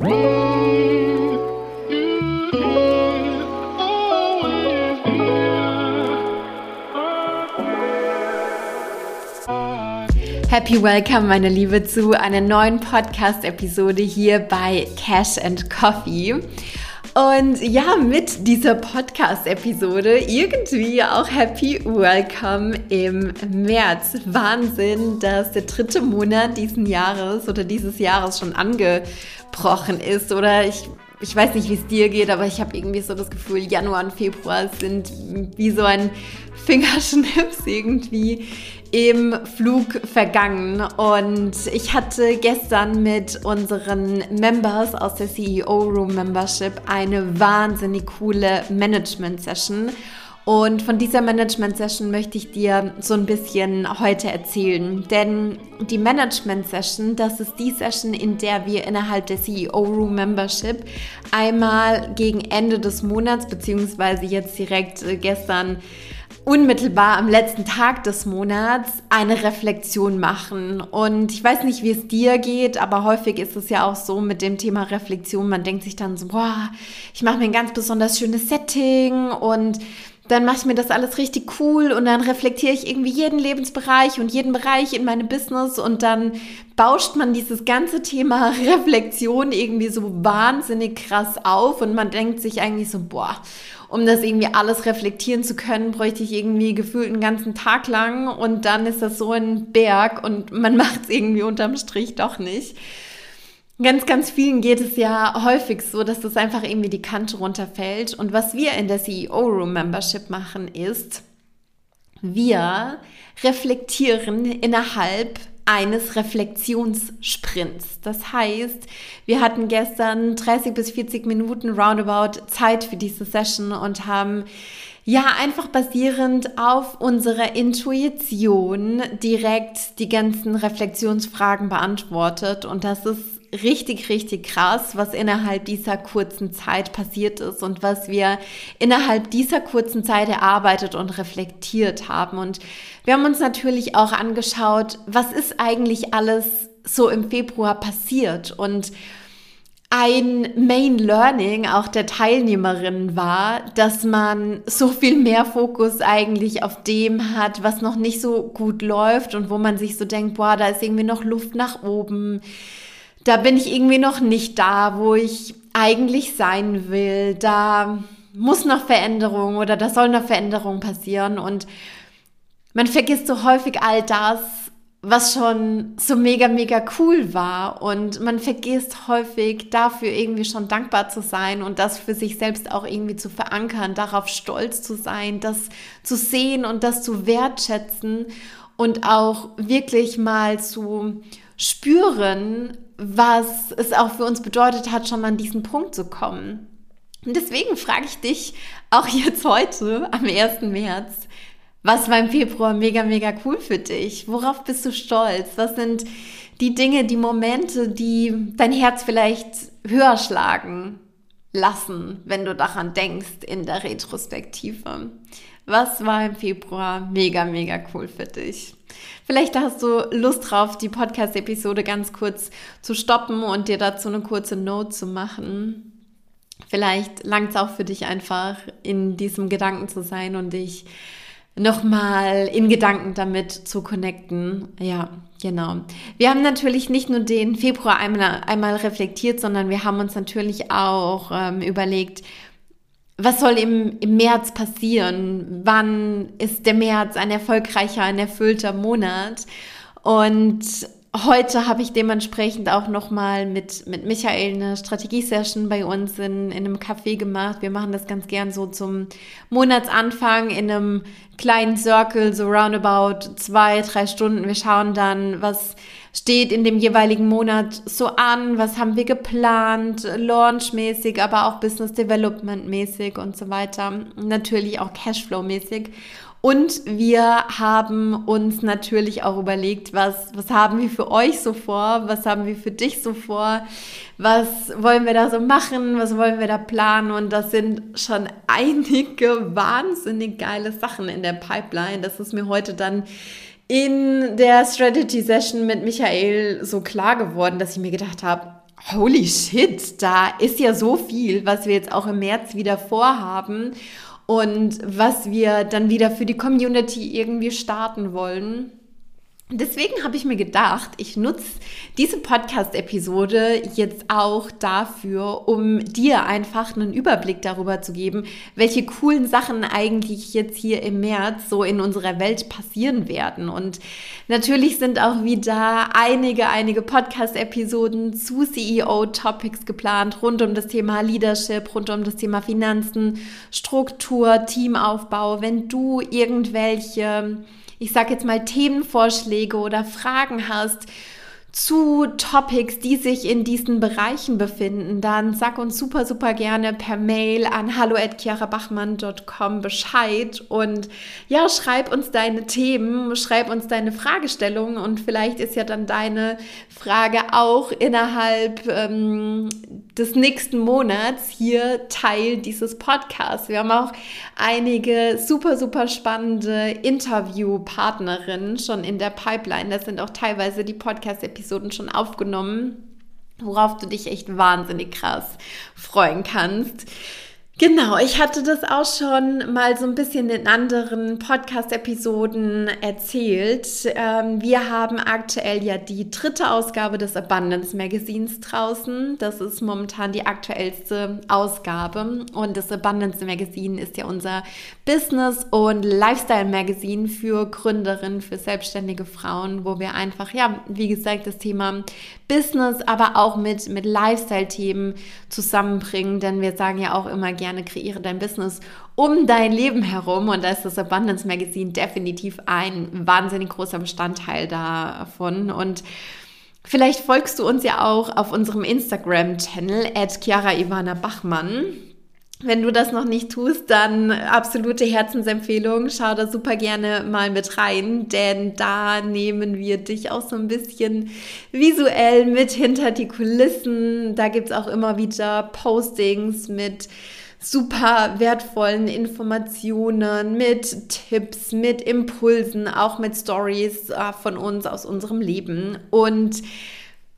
Happy Welcome, meine Liebe, zu einer neuen Podcast-Episode hier bei Cash and Coffee. Und ja, mit dieser Podcast-Episode irgendwie auch Happy Welcome im März. Wahnsinn, dass der dritte Monat diesen Jahres oder dieses Jahres schon angebrochen ist. Oder ich, ich weiß nicht, wie es dir geht, aber ich habe irgendwie so das Gefühl, Januar und Februar sind wie so ein Fingerschnips irgendwie im Flug vergangen und ich hatte gestern mit unseren Members aus der CEO Room Membership eine wahnsinnig coole Management Session. Und von dieser Management Session möchte ich dir so ein bisschen heute erzählen. Denn die Management Session, das ist die Session, in der wir innerhalb der CEO Room Membership einmal gegen Ende des Monats, beziehungsweise jetzt direkt äh, gestern, unmittelbar am letzten Tag des Monats eine Reflexion machen. Und ich weiß nicht, wie es dir geht, aber häufig ist es ja auch so mit dem Thema Reflexion. Man denkt sich dann so, boah, ich mache mir ein ganz besonders schönes Setting und dann mache ich mir das alles richtig cool und dann reflektiere ich irgendwie jeden Lebensbereich und jeden Bereich in meinem Business und dann bauscht man dieses ganze Thema Reflexion irgendwie so wahnsinnig krass auf und man denkt sich eigentlich so, boah, um das irgendwie alles reflektieren zu können, bräuchte ich irgendwie gefühlt einen ganzen Tag lang und dann ist das so ein Berg und man macht es irgendwie unterm Strich doch nicht. Ganz, ganz vielen geht es ja häufig so, dass das einfach irgendwie die Kante runterfällt. Und was wir in der CEO Room Membership machen, ist, wir reflektieren innerhalb eines Reflexionssprints. Das heißt, wir hatten gestern 30 bis 40 Minuten roundabout Zeit für diese Session und haben ja einfach basierend auf unserer Intuition direkt die ganzen Reflexionsfragen beantwortet und das ist richtig, richtig krass, was innerhalb dieser kurzen Zeit passiert ist und was wir innerhalb dieser kurzen Zeit erarbeitet und reflektiert haben. Und wir haben uns natürlich auch angeschaut, was ist eigentlich alles so im Februar passiert und ein Main Learning auch der Teilnehmerinnen war, dass man so viel mehr Fokus eigentlich auf dem hat, was noch nicht so gut läuft und wo man sich so denkt, boah, da ist irgendwie noch Luft nach oben da bin ich irgendwie noch nicht da, wo ich eigentlich sein will. Da muss noch Veränderung oder da soll noch Veränderung passieren. Und man vergisst so häufig all das, was schon so mega, mega cool war. Und man vergisst häufig dafür irgendwie schon dankbar zu sein und das für sich selbst auch irgendwie zu verankern, darauf stolz zu sein, das zu sehen und das zu wertschätzen und auch wirklich mal zu spüren, was es auch für uns bedeutet hat, schon an diesen Punkt zu kommen. Und deswegen frage ich dich auch jetzt heute, am 1. März, was war im Februar mega, mega cool für dich? Worauf bist du stolz? Was sind die Dinge, die Momente, die dein Herz vielleicht höher schlagen lassen, wenn du daran denkst in der Retrospektive? Was war im Februar mega, mega cool für dich? Vielleicht hast du Lust drauf, die Podcast-Episode ganz kurz zu stoppen und dir dazu eine kurze Note zu machen. Vielleicht langt es auch für dich einfach, in diesem Gedanken zu sein und dich nochmal in Gedanken damit zu connecten. Ja, genau. Wir haben natürlich nicht nur den Februar einmal, einmal reflektiert, sondern wir haben uns natürlich auch ähm, überlegt, was soll im, im März passieren? Wann ist der März ein erfolgreicher, ein erfüllter Monat? Und heute habe ich dementsprechend auch nochmal mit, mit Michael eine Strategie-Session bei uns in, in einem Café gemacht. Wir machen das ganz gern so zum Monatsanfang in einem kleinen Circle, so roundabout zwei, drei Stunden. Wir schauen dann, was steht in dem jeweiligen Monat so an, was haben wir geplant, launchmäßig, aber auch Business Development mäßig und so weiter. Natürlich auch Cashflow mäßig. Und wir haben uns natürlich auch überlegt, was, was haben wir für euch so vor? Was haben wir für dich so vor? Was wollen wir da so machen? Was wollen wir da planen? Und das sind schon einige wahnsinnig geile Sachen in der Pipeline. Das ist mir heute dann in der Strategy Session mit Michael so klar geworden, dass ich mir gedacht habe, holy shit, da ist ja so viel, was wir jetzt auch im März wieder vorhaben und was wir dann wieder für die Community irgendwie starten wollen. Deswegen habe ich mir gedacht, ich nutze diese Podcast-Episode jetzt auch dafür, um dir einfach einen Überblick darüber zu geben, welche coolen Sachen eigentlich jetzt hier im März so in unserer Welt passieren werden. Und natürlich sind auch wieder einige, einige Podcast-Episoden zu CEO-Topics geplant, rund um das Thema Leadership, rund um das Thema Finanzen, Struktur, Teamaufbau. Wenn du irgendwelche ich sage jetzt mal, Themenvorschläge oder Fragen hast zu Topics, die sich in diesen Bereichen befinden, dann sag uns super, super gerne per Mail an hallo@chiarabachmann.com Bescheid und ja, schreib uns deine Themen, schreib uns deine Fragestellungen und vielleicht ist ja dann deine Frage auch innerhalb ähm, des nächsten Monats hier Teil dieses Podcasts. Wir haben auch einige super, super spannende Interviewpartnerinnen schon in der Pipeline. Das sind auch teilweise die Podcast-Episoden schon aufgenommen, worauf du dich echt wahnsinnig krass freuen kannst. Genau, ich hatte das auch schon mal so ein bisschen in anderen Podcast-Episoden erzählt. Ähm, wir haben aktuell ja die dritte Ausgabe des Abundance Magazins draußen. Das ist momentan die aktuellste Ausgabe. Und das Abundance Magazine ist ja unser Business- und Lifestyle-Magazin für Gründerinnen, für selbstständige Frauen, wo wir einfach, ja, wie gesagt, das Thema Business, aber auch mit, mit Lifestyle-Themen zusammenbringen. Denn wir sagen ja auch immer gerne, kreiere dein Business um dein Leben herum. Und da ist das Abundance Magazine definitiv ein wahnsinnig großer Bestandteil davon. Und Vielleicht folgst du uns ja auch auf unserem Instagram-Channel at Chiara Ivana Bachmann. Wenn du das noch nicht tust, dann absolute Herzensempfehlung. Schau da super gerne mal mit rein, denn da nehmen wir dich auch so ein bisschen visuell mit hinter die Kulissen. Da gibt's auch immer wieder Postings mit super wertvollen Informationen, mit Tipps, mit Impulsen, auch mit Stories äh, von uns aus unserem Leben. Und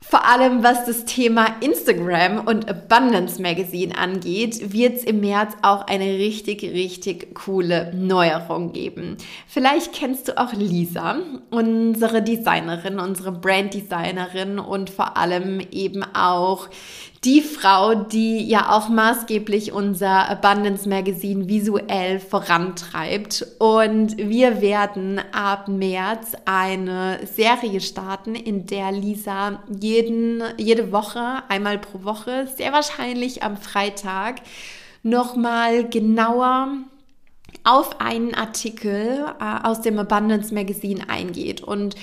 vor allem was das Thema Instagram und Abundance Magazine angeht, wird es im März auch eine richtig, richtig coole Neuerung geben. Vielleicht kennst du auch Lisa, unsere Designerin, unsere Branddesignerin und vor allem eben auch die Frau, die ja auch maßgeblich unser Abundance Magazine visuell vorantreibt. Und wir werden ab März eine Serie starten, in der Lisa jeden, jede Woche, einmal pro Woche, sehr wahrscheinlich am Freitag, nochmal genauer auf einen Artikel äh, aus dem Abundance Magazine eingeht und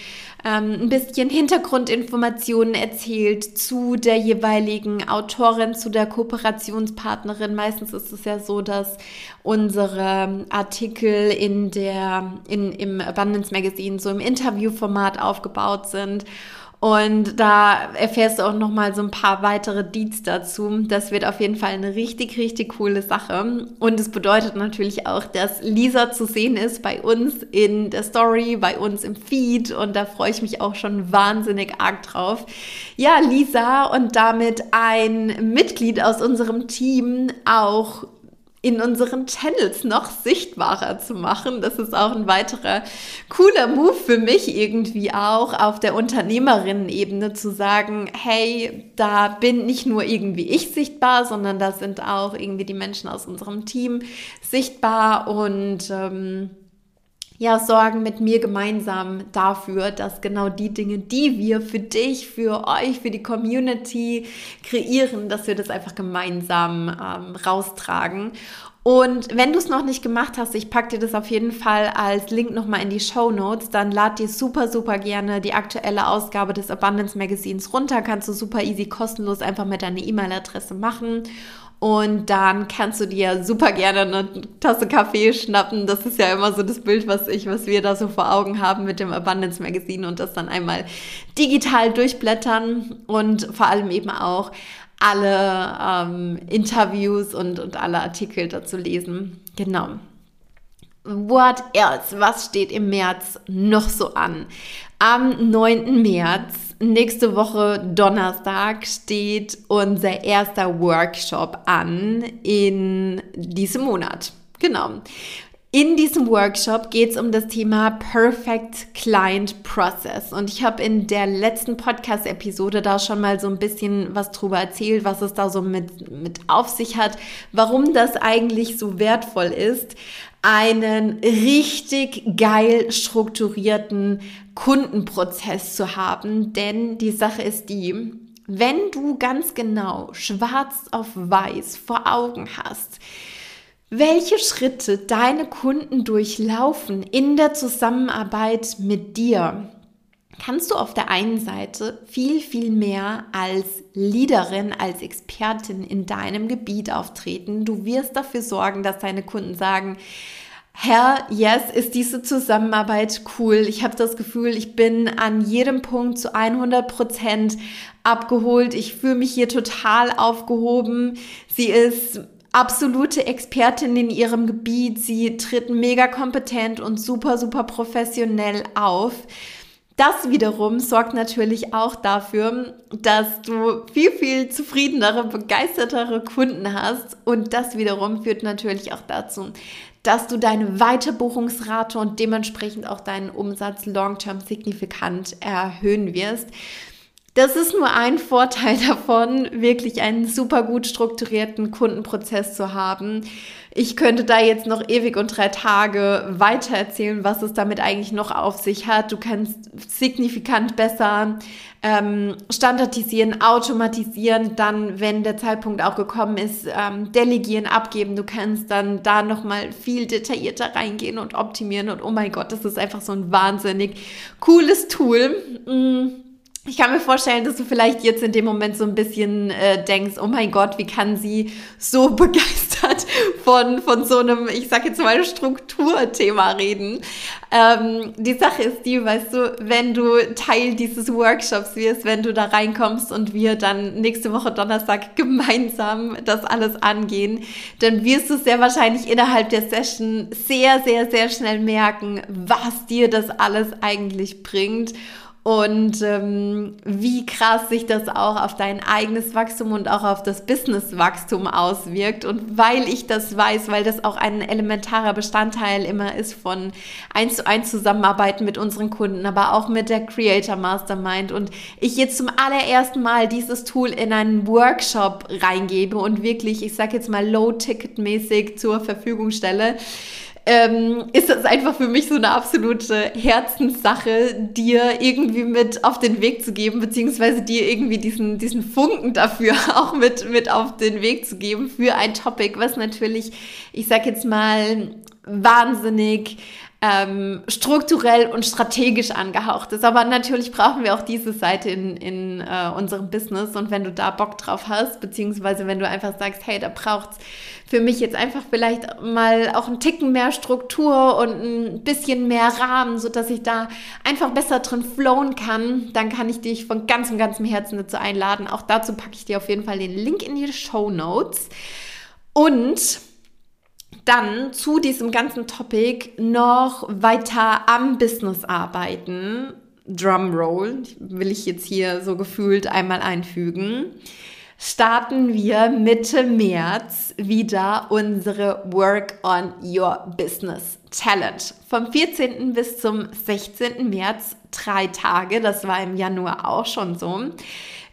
ähm, ein bisschen Hintergrundinformationen erzählt zu der jeweiligen Autorin, zu der Kooperationspartnerin. Meistens ist es ja so, dass unsere Artikel in der, in, im Abundance Magazine so im Interviewformat aufgebaut sind. Und da erfährst du auch noch mal so ein paar weitere Deeds dazu. Das wird auf jeden Fall eine richtig, richtig coole Sache. Und es bedeutet natürlich auch, dass Lisa zu sehen ist bei uns in der Story, bei uns im Feed. Und da freue ich mich auch schon wahnsinnig arg drauf. Ja, Lisa und damit ein Mitglied aus unserem Team auch in unseren Channels noch sichtbarer zu machen. Das ist auch ein weiterer cooler Move für mich irgendwie auch auf der Unternehmerinnen-Ebene zu sagen, hey, da bin nicht nur irgendwie ich sichtbar, sondern da sind auch irgendwie die Menschen aus unserem Team sichtbar und ähm, ja, sorgen mit mir gemeinsam dafür, dass genau die Dinge, die wir für dich, für euch, für die Community kreieren, dass wir das einfach gemeinsam ähm, raustragen. Und wenn du es noch nicht gemacht hast, ich packe dir das auf jeden Fall als Link nochmal in die Show Notes, dann lad dir super, super gerne die aktuelle Ausgabe des Abundance Magazins runter. Kannst du super easy kostenlos einfach mit deiner E-Mail-Adresse machen. Und dann kannst du dir super gerne eine Tasse Kaffee schnappen. Das ist ja immer so das Bild, was ich, was wir da so vor Augen haben mit dem Abundance Magazine und das dann einmal digital durchblättern und vor allem eben auch alle ähm, Interviews und, und alle Artikel dazu lesen. Genau. What else? Was steht im März noch so an? Am 9. März nächste Woche Donnerstag steht unser erster Workshop an in diesem Monat. Genau. In diesem Workshop geht es um das Thema Perfect Client Process. Und ich habe in der letzten Podcast-Episode da schon mal so ein bisschen was drüber erzählt, was es da so mit, mit auf sich hat, warum das eigentlich so wertvoll ist, einen richtig geil strukturierten Kundenprozess zu haben. Denn die Sache ist die, wenn du ganz genau schwarz auf weiß vor Augen hast, welche Schritte deine Kunden durchlaufen in der Zusammenarbeit mit dir, kannst du auf der einen Seite viel, viel mehr als Leaderin, als Expertin in deinem Gebiet auftreten. Du wirst dafür sorgen, dass deine Kunden sagen, Herr, yes, ist diese Zusammenarbeit cool. Ich habe das Gefühl, ich bin an jedem Punkt zu 100 Prozent abgeholt. Ich fühle mich hier total aufgehoben. Sie ist absolute Expertin in ihrem Gebiet. Sie tritt mega kompetent und super, super professionell auf. Das wiederum sorgt natürlich auch dafür, dass du viel, viel zufriedenere, begeistertere Kunden hast. Und das wiederum führt natürlich auch dazu, dass du deine Weiterbuchungsrate und dementsprechend auch deinen Umsatz long-term signifikant erhöhen wirst. Das ist nur ein Vorteil davon, wirklich einen super gut strukturierten Kundenprozess zu haben. Ich könnte da jetzt noch ewig und drei Tage weiter erzählen, was es damit eigentlich noch auf sich hat. Du kannst signifikant besser ähm, standardisieren, automatisieren, dann, wenn der Zeitpunkt auch gekommen ist, ähm, delegieren, abgeben. Du kannst dann da nochmal viel detaillierter reingehen und optimieren. Und oh mein Gott, das ist einfach so ein wahnsinnig cooles Tool. Mm ich kann mir vorstellen, dass du vielleicht jetzt in dem Moment so ein bisschen äh, denkst, oh mein Gott, wie kann sie so begeistert von, von so einem, ich sag jetzt mal, Strukturthema reden. Ähm, die Sache ist die, weißt du, wenn du Teil dieses Workshops wirst, wenn du da reinkommst und wir dann nächste Woche Donnerstag gemeinsam das alles angehen, dann wirst du sehr wahrscheinlich innerhalb der Session sehr, sehr, sehr schnell merken, was dir das alles eigentlich bringt und ähm, wie krass sich das auch auf dein eigenes Wachstum und auch auf das Businesswachstum auswirkt. Und weil ich das weiß, weil das auch ein elementarer Bestandteil immer ist von eins zu eins Zusammenarbeiten mit unseren Kunden, aber auch mit der Creator Mastermind und ich jetzt zum allerersten Mal dieses Tool in einen Workshop reingebe und wirklich, ich sage jetzt mal low-ticket-mäßig zur Verfügung stelle, ähm, ist das einfach für mich so eine absolute Herzenssache, dir irgendwie mit auf den Weg zu geben, beziehungsweise dir irgendwie diesen, diesen Funken dafür auch mit, mit auf den Weg zu geben für ein Topic, was natürlich, ich sag jetzt mal, wahnsinnig ähm, strukturell und strategisch angehaucht ist. Aber natürlich brauchen wir auch diese Seite in, in äh, unserem Business. Und wenn du da Bock drauf hast, beziehungsweise wenn du einfach sagst, hey, da braucht's für mich jetzt einfach vielleicht mal auch ein Ticken mehr Struktur und ein bisschen mehr Rahmen, so dass ich da einfach besser drin flowen kann, dann kann ich dich von ganzem, ganzem Herzen dazu einladen. Auch dazu packe ich dir auf jeden Fall den Link in die Show Notes. Und dann zu diesem ganzen Topic noch weiter am Business arbeiten. Drumroll, will ich jetzt hier so gefühlt einmal einfügen. Starten wir Mitte März wieder unsere Work on Your Business Challenge. Vom 14. bis zum 16. März drei Tage, das war im Januar auch schon so.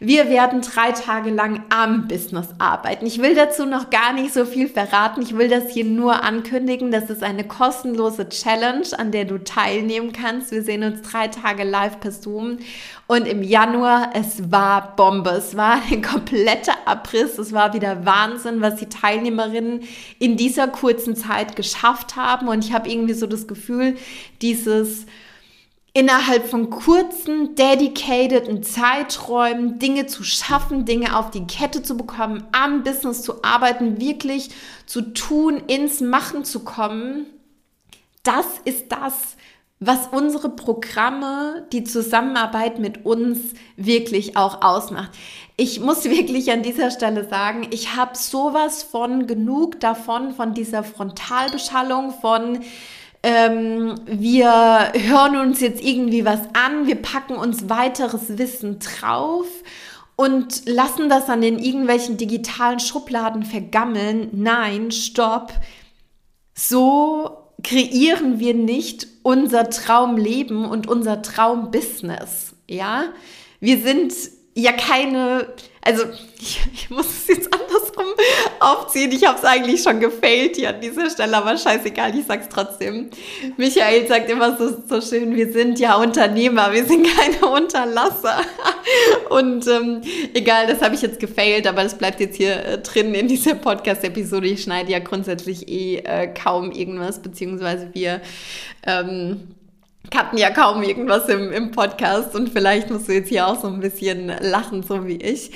Wir werden drei Tage lang am Business arbeiten. Ich will dazu noch gar nicht so viel verraten. Ich will das hier nur ankündigen. Das ist eine kostenlose Challenge, an der du teilnehmen kannst. Wir sehen uns drei Tage live per Zoom. Und im Januar, es war Bombe. Es war ein kompletter Abriss. Es war wieder Wahnsinn, was die Teilnehmerinnen in dieser kurzen Zeit geschafft haben. Und ich habe irgendwie so das Gefühl, dieses innerhalb von kurzen, dedicateden Zeiträumen Dinge zu schaffen, Dinge auf die Kette zu bekommen, am Business zu arbeiten, wirklich zu tun, ins Machen zu kommen. Das ist das, was unsere Programme, die Zusammenarbeit mit uns wirklich auch ausmacht. Ich muss wirklich an dieser Stelle sagen, ich habe sowas von genug davon, von dieser Frontalbeschallung, von ähm, wir hören uns jetzt irgendwie was an, wir packen uns weiteres Wissen drauf und lassen das dann in irgendwelchen digitalen Schubladen vergammeln. Nein, stopp. So kreieren wir nicht unser Traumleben und unser Traumbusiness. Ja, wir sind ja keine also ich, ich, muss es jetzt andersrum aufziehen. Ich habe es eigentlich schon gefailt hier an dieser Stelle, aber scheißegal, ich sag's trotzdem. Michael sagt immer so, so schön, wir sind ja Unternehmer, wir sind keine Unterlasser. Und ähm, egal, das habe ich jetzt gefailt, aber das bleibt jetzt hier äh, drin in dieser Podcast-Episode. Ich schneide ja grundsätzlich eh äh, kaum irgendwas, beziehungsweise wir ähm, hatten ja kaum irgendwas im, im Podcast und vielleicht musst du jetzt hier auch so ein bisschen lachen, so wie ich.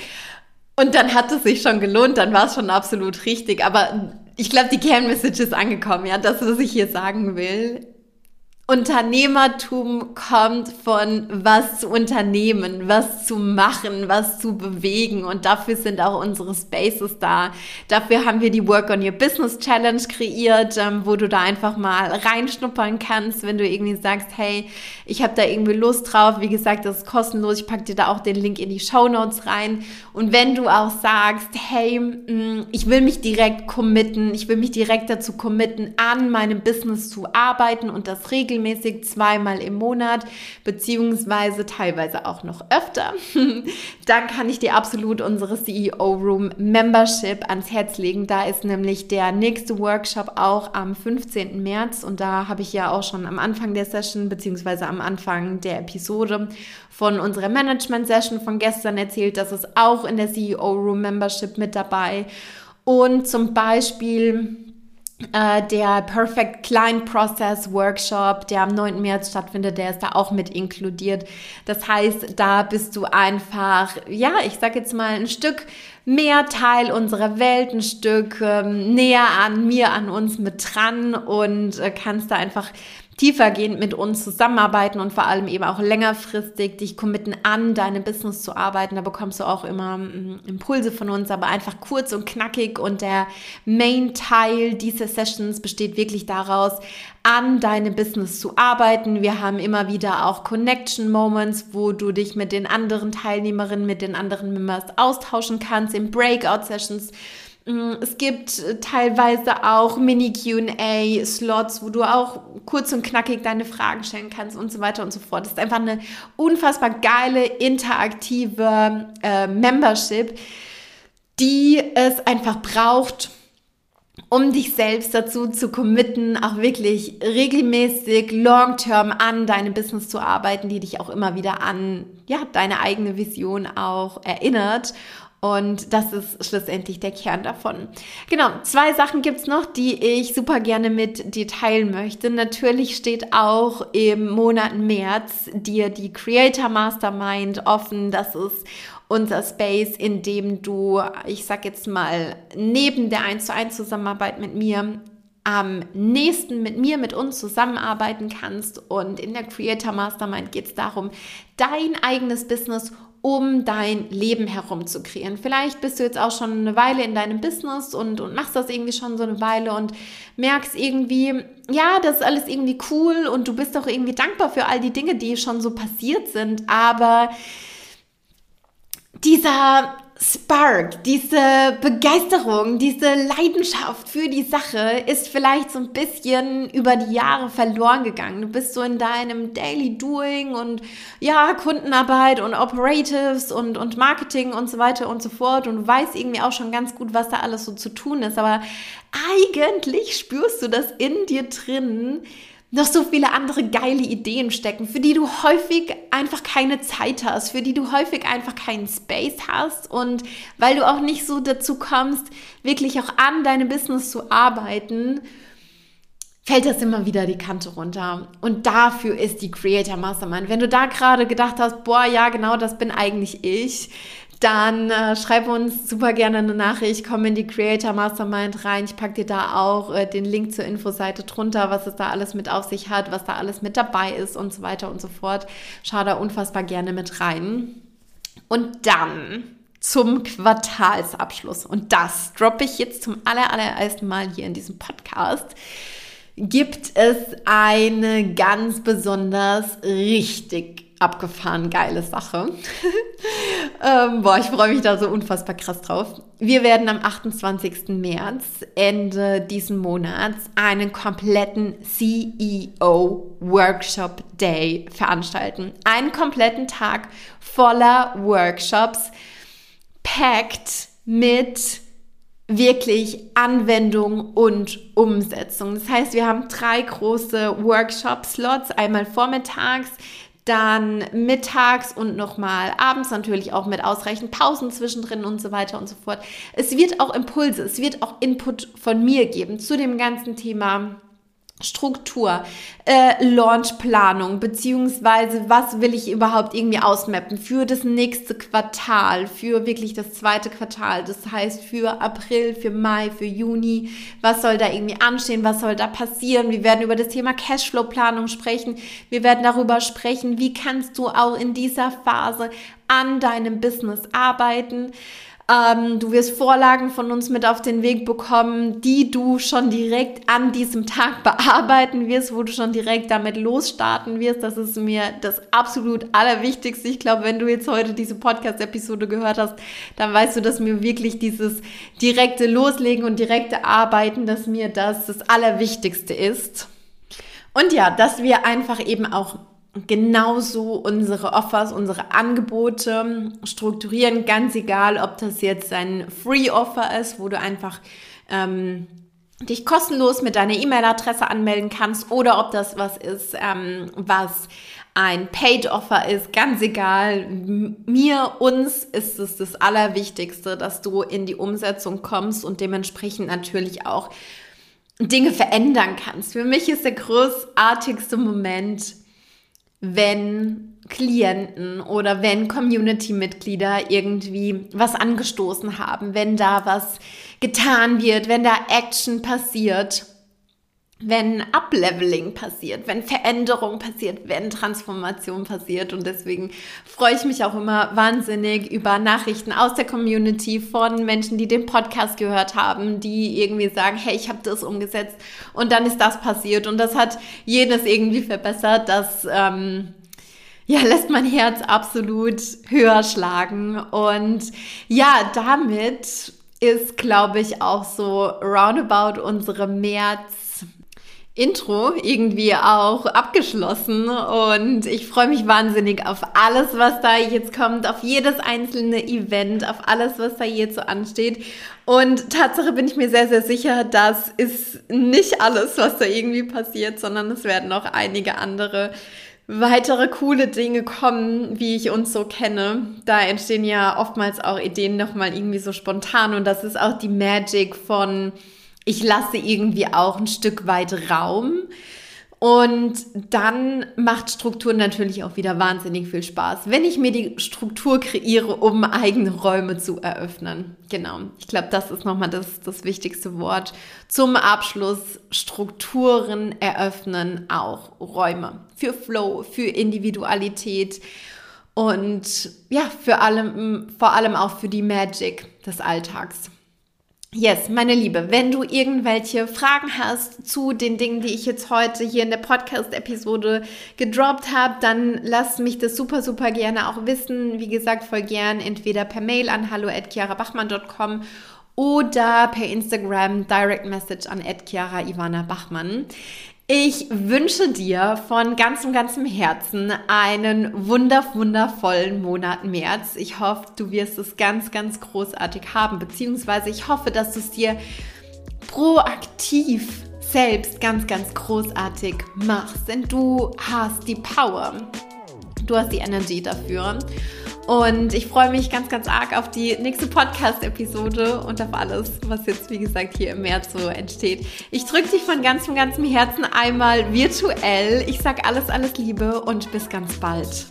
Und dann hat es sich schon gelohnt, dann war es schon absolut richtig. Aber ich glaube, die Kernmessage ist angekommen, ja, das, was ich hier sagen will. Unternehmertum kommt von was zu unternehmen, was zu machen, was zu bewegen und dafür sind auch unsere Spaces da. Dafür haben wir die Work on Your Business Challenge kreiert, ähm, wo du da einfach mal reinschnuppern kannst, wenn du irgendwie sagst, hey, ich habe da irgendwie Lust drauf. Wie gesagt, das ist kostenlos. Ich packe dir da auch den Link in die Show Notes rein. Und wenn du auch sagst, hey, mm, ich will mich direkt committen, ich will mich direkt dazu committen, an meinem Business zu arbeiten und das regeln regelmäßig zweimal im Monat, beziehungsweise teilweise auch noch öfter, dann kann ich dir absolut unsere CEO Room Membership ans Herz legen. Da ist nämlich der nächste Workshop auch am 15. März und da habe ich ja auch schon am Anfang der Session, beziehungsweise am Anfang der Episode von unserer Management-Session von gestern erzählt, dass es auch in der CEO Room Membership mit dabei. Und zum Beispiel der Perfect Client Process Workshop, der am 9. März stattfindet, der ist da auch mit inkludiert. Das heißt, da bist du einfach, ja, ich sag jetzt mal ein Stück mehr Teil unserer Welt, ein Stück ähm, näher an mir, an uns mit dran und äh, kannst da einfach tiefergehend mit uns zusammenarbeiten und vor allem eben auch längerfristig dich committen an deinem Business zu arbeiten. Da bekommst du auch immer mm, Impulse von uns, aber einfach kurz und knackig. Und der Main-Teil dieser Sessions besteht wirklich daraus, an deinem Business zu arbeiten. Wir haben immer wieder auch Connection Moments, wo du dich mit den anderen Teilnehmerinnen, mit den anderen Members austauschen kannst, in Breakout Sessions es gibt äh, teilweise auch Mini-QA-Slots, wo du auch kurz und knackig deine Fragen stellen kannst und so weiter und so fort. Das ist einfach eine unfassbar geile, interaktive äh, Membership, die es einfach braucht, um dich selbst dazu zu committen, auch wirklich regelmäßig, long-term an deinem Business zu arbeiten, die dich auch immer wieder an ja, deine eigene Vision auch erinnert und das ist schlussendlich der Kern davon. Genau, zwei Sachen gibt's noch, die ich super gerne mit dir teilen möchte. Natürlich steht auch im Monat März dir die Creator Mastermind offen. Das ist unser Space, in dem du, ich sag jetzt mal, neben der 1 zu 1 Zusammenarbeit mit mir am nächsten mit mir, mit uns zusammenarbeiten kannst. Und in der Creator Mastermind geht es darum, dein eigenes Business um dein Leben herum zu kreieren. Vielleicht bist du jetzt auch schon eine Weile in deinem Business und, und machst das irgendwie schon so eine Weile und merkst irgendwie, ja, das ist alles irgendwie cool und du bist auch irgendwie dankbar für all die Dinge, die schon so passiert sind, aber dieser Spark, diese Begeisterung, diese Leidenschaft für die Sache ist vielleicht so ein bisschen über die Jahre verloren gegangen. Du bist so in deinem Daily Doing und ja, Kundenarbeit und Operatives und, und Marketing und so weiter und so fort und weißt irgendwie auch schon ganz gut, was da alles so zu tun ist. Aber eigentlich spürst du das in dir drin, noch so viele andere geile Ideen stecken, für die du häufig einfach keine Zeit hast, für die du häufig einfach keinen Space hast und weil du auch nicht so dazu kommst, wirklich auch an deinem Business zu arbeiten, fällt das immer wieder die Kante runter. Und dafür ist die Creator Mastermind. Wenn du da gerade gedacht hast, boah, ja, genau, das bin eigentlich ich, dann äh, schreib uns super gerne eine Nachricht, komm in die Creator Mastermind rein. Ich packe dir da auch äh, den Link zur Infoseite drunter, was es da alles mit auf sich hat, was da alles mit dabei ist und so weiter und so fort. Schau da unfassbar gerne mit rein. Und dann zum Quartalsabschluss. Und das droppe ich jetzt zum aller, allerersten Mal hier in diesem Podcast. gibt es eine ganz besonders richtig abgefahren geile Sache. ähm, boah, ich freue mich da so unfassbar krass drauf. Wir werden am 28. März, Ende diesen Monats, einen kompletten CEO Workshop Day veranstalten. Einen kompletten Tag voller Workshops, packt mit wirklich Anwendung und Umsetzung. Das heißt, wir haben drei große Workshop-Slots, einmal vormittags, dann mittags und nochmal abends natürlich auch mit ausreichend Pausen zwischendrin und so weiter und so fort. Es wird auch Impulse, es wird auch Input von mir geben zu dem ganzen Thema Struktur, äh, Launchplanung, beziehungsweise was will ich überhaupt irgendwie ausmappen für das nächste Quartal, für wirklich das zweite Quartal, das heißt für April, für Mai, für Juni, was soll da irgendwie anstehen, was soll da passieren. Wir werden über das Thema Cashflow-Planung sprechen, wir werden darüber sprechen, wie kannst du auch in dieser Phase an deinem Business arbeiten. Ähm, du wirst Vorlagen von uns mit auf den Weg bekommen, die du schon direkt an diesem Tag bearbeiten wirst, wo du schon direkt damit losstarten wirst. Das ist mir das absolut Allerwichtigste. Ich glaube, wenn du jetzt heute diese Podcast-Episode gehört hast, dann weißt du, dass mir wirklich dieses direkte Loslegen und direkte Arbeiten, dass mir das das Allerwichtigste ist. Und ja, dass wir einfach eben auch genauso unsere Offers, unsere Angebote strukturieren, ganz egal, ob das jetzt ein Free-Offer ist, wo du einfach ähm, dich kostenlos mit deiner E-Mail-Adresse anmelden kannst oder ob das was ist, ähm, was ein Paid-Offer ist, ganz egal. Mir, uns ist es das Allerwichtigste, dass du in die Umsetzung kommst und dementsprechend natürlich auch Dinge verändern kannst. Für mich ist der großartigste Moment, wenn Klienten oder wenn Community-Mitglieder irgendwie was angestoßen haben, wenn da was getan wird, wenn da Action passiert, wenn Upleveling passiert, wenn Veränderung passiert, wenn Transformation passiert. Und deswegen freue ich mich auch immer wahnsinnig über Nachrichten aus der Community von Menschen, die den Podcast gehört haben, die irgendwie sagen, hey, ich habe das umgesetzt und dann ist das passiert und das hat jenes irgendwie verbessert. Das ähm, ja, lässt mein Herz absolut höher schlagen. Und ja, damit ist, glaube ich, auch so roundabout unsere März Intro irgendwie auch abgeschlossen und ich freue mich wahnsinnig auf alles, was da jetzt kommt, auf jedes einzelne Event, auf alles, was da jetzt so ansteht. Und Tatsache bin ich mir sehr, sehr sicher, das ist nicht alles, was da irgendwie passiert, sondern es werden noch einige andere weitere coole Dinge kommen, wie ich uns so kenne. Da entstehen ja oftmals auch Ideen nochmal irgendwie so spontan und das ist auch die Magic von ich lasse irgendwie auch ein Stück weit Raum. Und dann macht Struktur natürlich auch wieder wahnsinnig viel Spaß, wenn ich mir die Struktur kreiere, um eigene Räume zu eröffnen. Genau, ich glaube, das ist nochmal das, das wichtigste Wort. Zum Abschluss Strukturen eröffnen auch Räume für Flow, für Individualität und ja, für allem, vor allem auch für die Magic des Alltags. Yes, meine Liebe, wenn du irgendwelche Fragen hast zu den Dingen, die ich jetzt heute hier in der Podcast-Episode gedroppt habe, dann lass mich das super, super gerne auch wissen. Wie gesagt, voll gern entweder per Mail an hallo@chiarabachmann.com oder per Instagram Direct Message an Ivana Bachmann. Ich wünsche dir von ganzem, ganzem Herzen einen wunder, wundervollen Monat März. Ich hoffe, du wirst es ganz, ganz großartig haben, beziehungsweise ich hoffe, dass du es dir proaktiv selbst ganz, ganz großartig machst, denn du hast die Power, du hast die Energie dafür. Und ich freue mich ganz, ganz arg auf die nächste Podcast-Episode und auf alles, was jetzt, wie gesagt, hier im März so entsteht. Ich drücke dich von ganzem, ganzem Herzen einmal virtuell. Ich sage alles, alles Liebe und bis ganz bald.